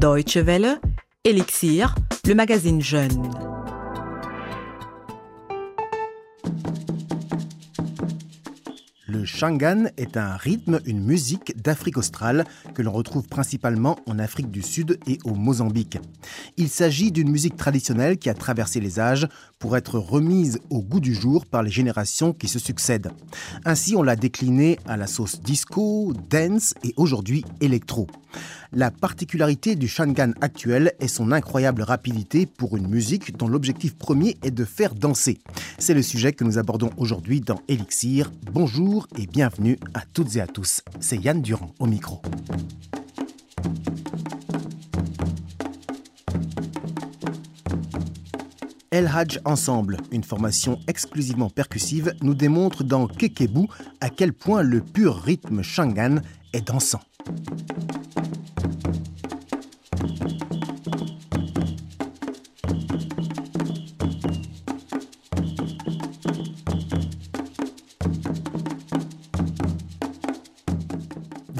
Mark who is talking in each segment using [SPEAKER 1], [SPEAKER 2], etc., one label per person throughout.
[SPEAKER 1] Deutsche Welle, Elixir, le magazine Jeune.
[SPEAKER 2] Le shangan est un rythme, une musique d'Afrique australe que l'on retrouve principalement en Afrique du Sud et au Mozambique. Il s'agit d'une musique traditionnelle qui a traversé les âges pour être remise au goût du jour par les générations qui se succèdent. Ainsi, on l'a déclinée à la sauce disco, dance et aujourd'hui électro. La particularité du shangan actuel est son incroyable rapidité pour une musique dont l'objectif premier est de faire danser. C'est le sujet que nous abordons aujourd'hui dans Elixir. Bonjour et bienvenue à toutes et à tous. C'est Yann Durand au micro. El Hadj Ensemble, une formation exclusivement percussive, nous démontre dans Kekebu à quel point le pur rythme shangan est dansant.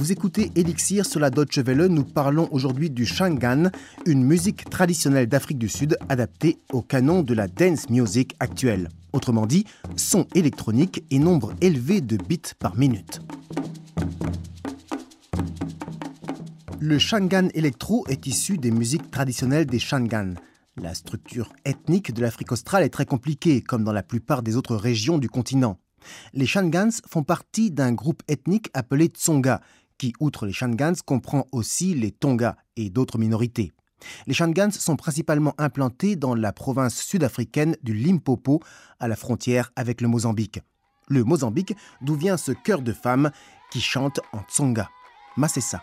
[SPEAKER 2] Vous écoutez Elixir sur la Deutsche Welle. Nous parlons aujourd'hui du Shangan, une musique traditionnelle d'Afrique du Sud adaptée au canon de la dance music actuelle. Autrement dit, son électronique et nombre élevé de bits par minute. Le Shangan électro est issu des musiques traditionnelles des Shangan. La structure ethnique de l'Afrique australe est très compliquée, comme dans la plupart des autres régions du continent. Les Shangans font partie d'un groupe ethnique appelé Tsonga, qui, outre les Shangans, comprend aussi les Tonga et d'autres minorités. Les Shangans sont principalement implantés dans la province sud-africaine du Limpopo, à la frontière avec le Mozambique. Le Mozambique, d'où vient ce chœur de femmes qui chante en Tsonga. Masessa.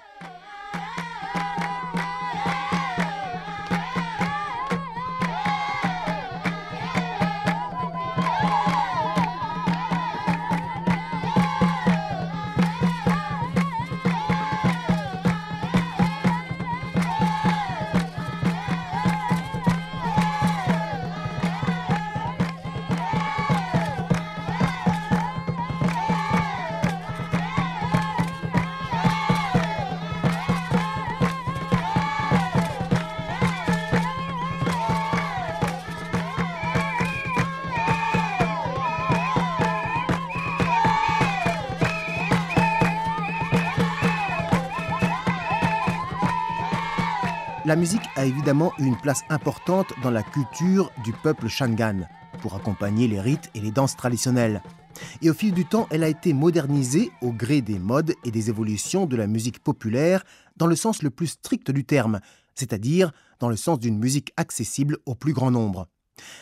[SPEAKER 2] La musique a évidemment une place importante dans la culture du peuple Shangan, pour accompagner les rites et les danses traditionnelles. Et au fil du temps, elle a été modernisée au gré des modes et des évolutions de la musique populaire dans le sens le plus strict du terme, c'est-à-dire dans le sens d'une musique accessible au plus grand nombre.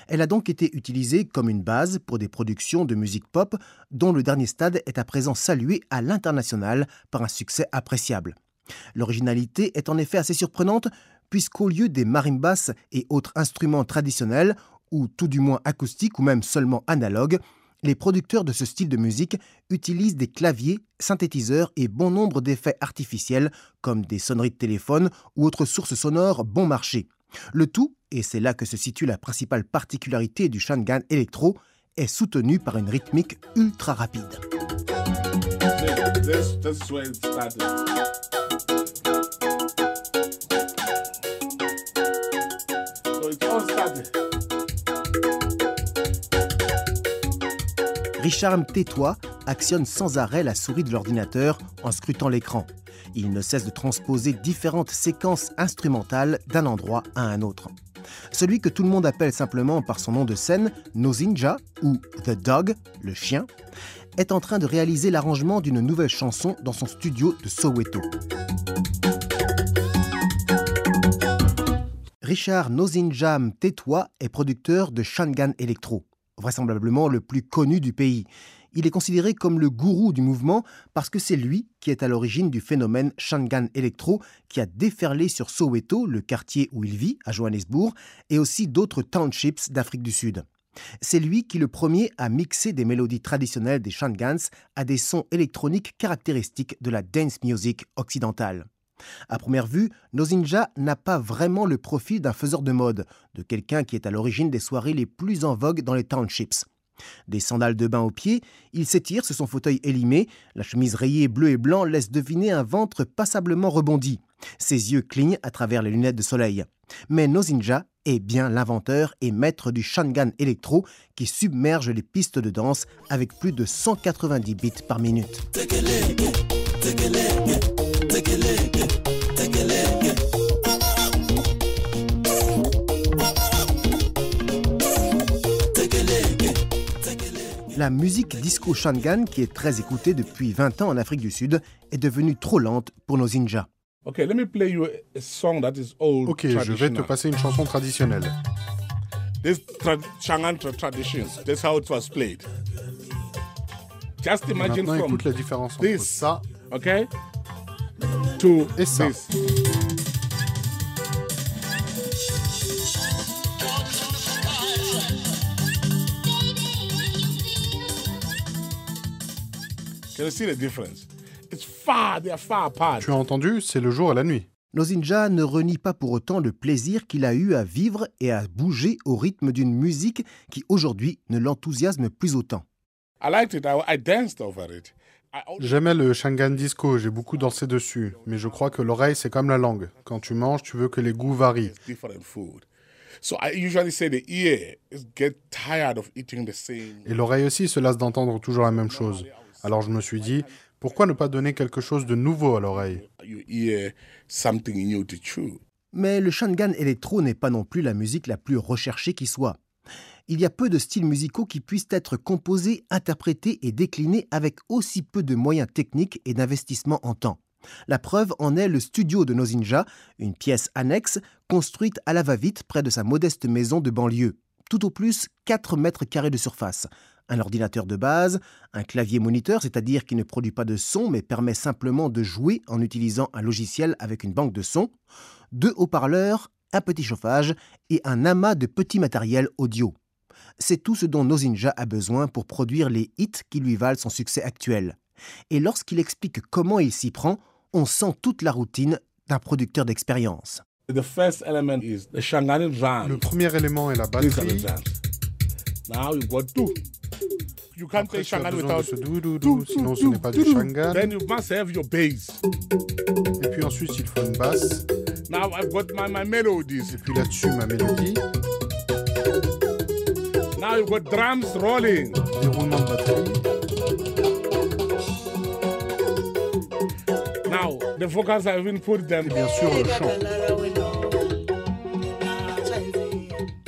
[SPEAKER 2] Elle a donc été utilisée comme une base pour des productions de musique pop dont le dernier stade est à présent salué à l'international par un succès appréciable. L'originalité est en effet assez surprenante puisqu'au lieu des marimbas et autres instruments traditionnels, ou tout du moins acoustiques ou même seulement analogues, les producteurs de ce style de musique utilisent des claviers, synthétiseurs et bon nombre d'effets artificiels comme des sonneries de téléphone ou autres sources sonores bon marché. Le tout, et c'est là que se situe la principale particularité du Shangan électro, est soutenu par une rythmique ultra rapide. Richard Tétois actionne sans arrêt la souris de l'ordinateur en scrutant l'écran. Il ne cesse de transposer différentes séquences instrumentales d'un endroit à un autre. Celui que tout le monde appelle simplement par son nom de scène, Nozinja ou The Dog, le chien, est en train de réaliser l'arrangement d'une nouvelle chanson dans son studio de Soweto. Richard Nozinjam Tétois est producteur de Shangan Electro vraisemblablement le plus connu du pays. Il est considéré comme le gourou du mouvement parce que c'est lui qui est à l'origine du phénomène Shangan Electro qui a déferlé sur Soweto, le quartier où il vit, à Johannesburg, et aussi d'autres townships d'Afrique du Sud. C'est lui qui le premier a mixé des mélodies traditionnelles des Shangans à des sons électroniques caractéristiques de la dance music occidentale. À première vue, Nozinja n'a pas vraiment le profil d'un faiseur de mode, de quelqu'un qui est à l'origine des soirées les plus en vogue dans les townships. Des sandales de bain aux pieds, il s'étire sur son fauteuil élimé, la chemise rayée bleu et blanc laisse deviner un ventre passablement rebondi. Ses yeux clignent à travers les lunettes de soleil. Mais Nozinja est bien l'inventeur et maître du Shangan Electro qui submerge les pistes de danse avec plus de 190 bits par minute. La musique disco Shangan, qui est très écoutée depuis 20 ans en Afrique du Sud, est devenue trop lente pour nos ninjas.
[SPEAKER 3] Ok, let me play you a song that is old.
[SPEAKER 4] Ok, je vais te passer une chanson traditionnelle.
[SPEAKER 3] This tra Shangan tra traditions. That's how it was played. Just imagine
[SPEAKER 4] Maintenant,
[SPEAKER 3] from
[SPEAKER 4] écoute la différence entre
[SPEAKER 3] this,
[SPEAKER 4] ça
[SPEAKER 3] okay, to
[SPEAKER 4] et ça.
[SPEAKER 3] this. Can you see the difference? It's far, they are far apart.
[SPEAKER 4] Tu as entendu C'est le jour et la nuit.
[SPEAKER 2] Nozinja ne renie pas pour autant le plaisir qu'il a eu à vivre et à bouger au rythme d'une musique qui aujourd'hui ne l'enthousiasme plus autant.
[SPEAKER 3] I liked it. I, I danced over it. I also
[SPEAKER 4] J'aimais le Shangan Disco, j'ai beaucoup dansé dessus. Mais je crois que l'oreille, c'est comme la langue. Quand tu manges, tu veux que les goûts varient.
[SPEAKER 3] different food. So I usually say the ear is get tired of eating the same.
[SPEAKER 4] Et l'oreille aussi se lasse d'entendre toujours la même chose. Alors je me suis dit, pourquoi ne pas donner quelque chose de nouveau à l'oreille?
[SPEAKER 2] Mais le Shangan électro n'est pas non plus la musique la plus recherchée qui soit. Il y a peu de styles musicaux qui puissent être composés, interprétés et déclinés avec aussi peu de moyens techniques et d'investissement en temps. La preuve en est le studio de Nozinja, une pièce annexe construite à la va-vite près de sa modeste maison de banlieue. Tout au plus 4 mètres carrés de surface. Un ordinateur de base, un clavier moniteur, c'est-à-dire qui ne produit pas de son mais permet simplement de jouer en utilisant un logiciel avec une banque de sons, deux haut-parleurs, un petit chauffage et un amas de petits matériels audio. C'est tout ce dont Nozinja a besoin pour produire les hits qui lui valent son succès actuel. Et lorsqu'il explique comment il s'y prend, on sent toute la routine d'un producteur d'expérience.
[SPEAKER 3] The first element is the Shangani drum.
[SPEAKER 4] Le premier élément est la batterie.
[SPEAKER 3] Now you got two. You can't
[SPEAKER 4] Après, besoin de
[SPEAKER 3] without
[SPEAKER 4] ce
[SPEAKER 3] two,
[SPEAKER 4] doudou,
[SPEAKER 3] two,
[SPEAKER 4] sinon ce n'est pas du. Shangan.
[SPEAKER 3] Then you must have your bass.
[SPEAKER 4] Et puis ensuite, il faut une basse.
[SPEAKER 3] Now I've got my, my melodies.
[SPEAKER 4] Et puis là-dessus, ma mélodie.
[SPEAKER 3] Now you've got drums rolling.
[SPEAKER 4] Déroulement de batterie.
[SPEAKER 3] Now the vocals I've even put them.
[SPEAKER 4] Et bien sûr, le chant.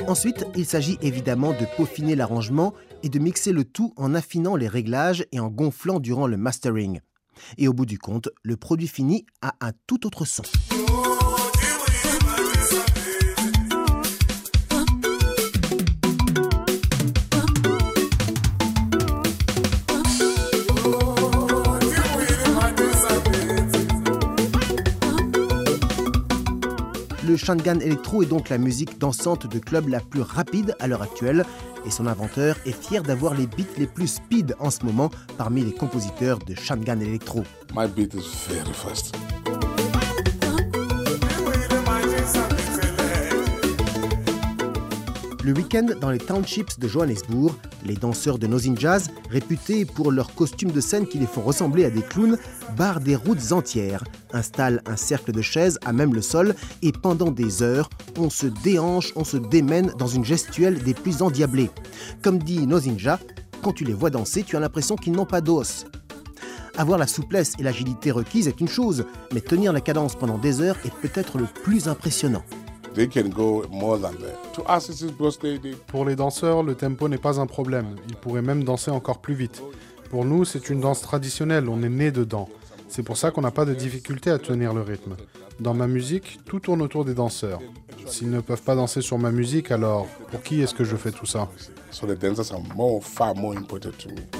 [SPEAKER 2] Ensuite, il s'agit évidemment de peaufiner l'arrangement et de mixer le tout en affinant les réglages et en gonflant durant le mastering. Et au bout du compte, le produit fini a un tout autre son. Le Shangan Electro est donc la musique dansante de club la plus rapide à l'heure actuelle et son inventeur est fier d'avoir les beats les plus speed en ce moment parmi les compositeurs de Shangan Electro.
[SPEAKER 3] My beat is very fast.
[SPEAKER 2] Le week-end, dans les townships de Johannesburg, les danseurs de Nozinjas, réputés pour leurs costumes de scène qui les font ressembler à des clowns, barrent des routes entières, installent un cercle de chaises à même le sol et pendant des heures, on se déhanche, on se démène dans une gestuelle des plus endiablées. Comme dit Nozinja, quand tu les vois danser, tu as l'impression qu'ils n'ont pas d'os. Avoir la souplesse et l'agilité requises est une chose, mais tenir la cadence pendant des heures est peut-être le plus impressionnant.
[SPEAKER 3] They can go more than that. To us, it's because they, they
[SPEAKER 4] Pour les danseurs, le tempo n'est pas un problème. Ils pourraient même danser encore plus vite. Pour nous, c'est une danse traditionnelle, on est né dedans. C'est pour ça qu'on n'a pas de difficulté à tenir le rythme. Dans ma musique, tout tourne autour des danseurs. S'ils ne peuvent pas danser sur ma musique, alors pour qui est-ce que je fais tout ça?
[SPEAKER 3] So the dancers are more, far more important to me.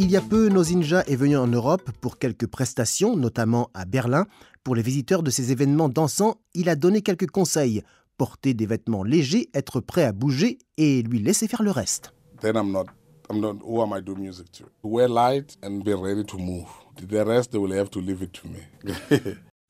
[SPEAKER 2] Il y a peu, Nozinja est venu en Europe pour quelques prestations, notamment à Berlin. Pour les visiteurs de ces événements dansants, il a donné quelques conseils. Porter des vêtements légers, être prêt à bouger et lui laisser faire le reste.
[SPEAKER 3] Then I'm not, me.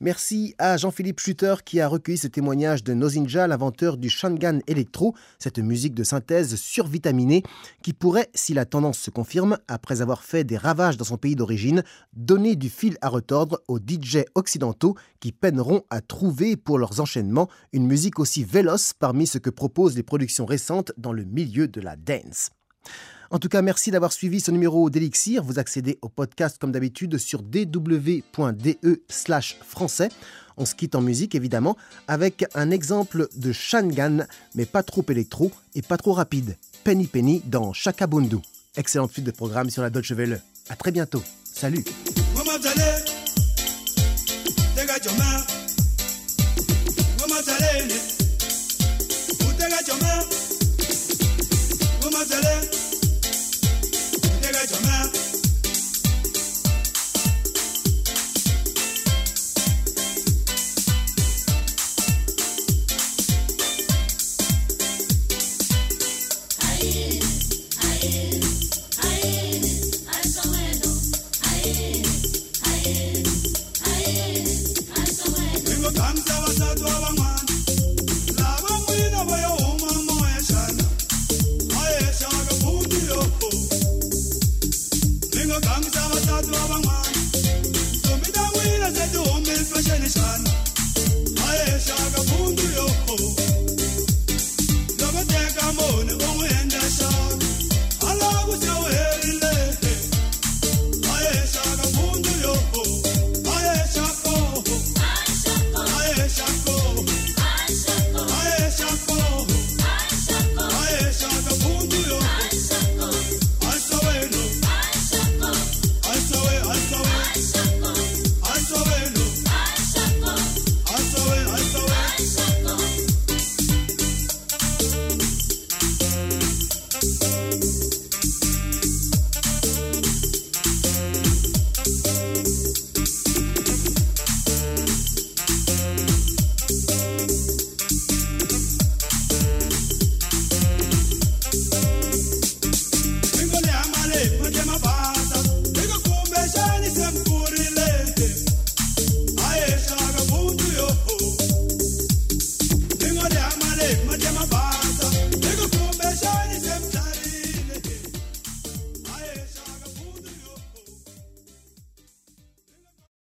[SPEAKER 2] Merci à Jean-Philippe Schutter qui a recueilli ce témoignage de Nozinja, l'inventeur du Shangan Electro, cette musique de synthèse survitaminée qui pourrait, si la tendance se confirme, après avoir fait des ravages dans son pays d'origine, donner du fil à retordre aux DJ occidentaux qui peineront à trouver pour leurs enchaînements une musique aussi véloce parmi ce que proposent les productions récentes dans le milieu de la dance. En tout cas, merci d'avoir suivi ce numéro d'Elixir. Vous accédez au podcast comme d'habitude sur dw.de slash français. On se quitte en musique évidemment avec un exemple de Shangan, mais pas trop électro et pas trop rapide. Penny Penny dans Chakabundu. Excellente suite de programme sur la Deutsche Welle. À très bientôt. Salut.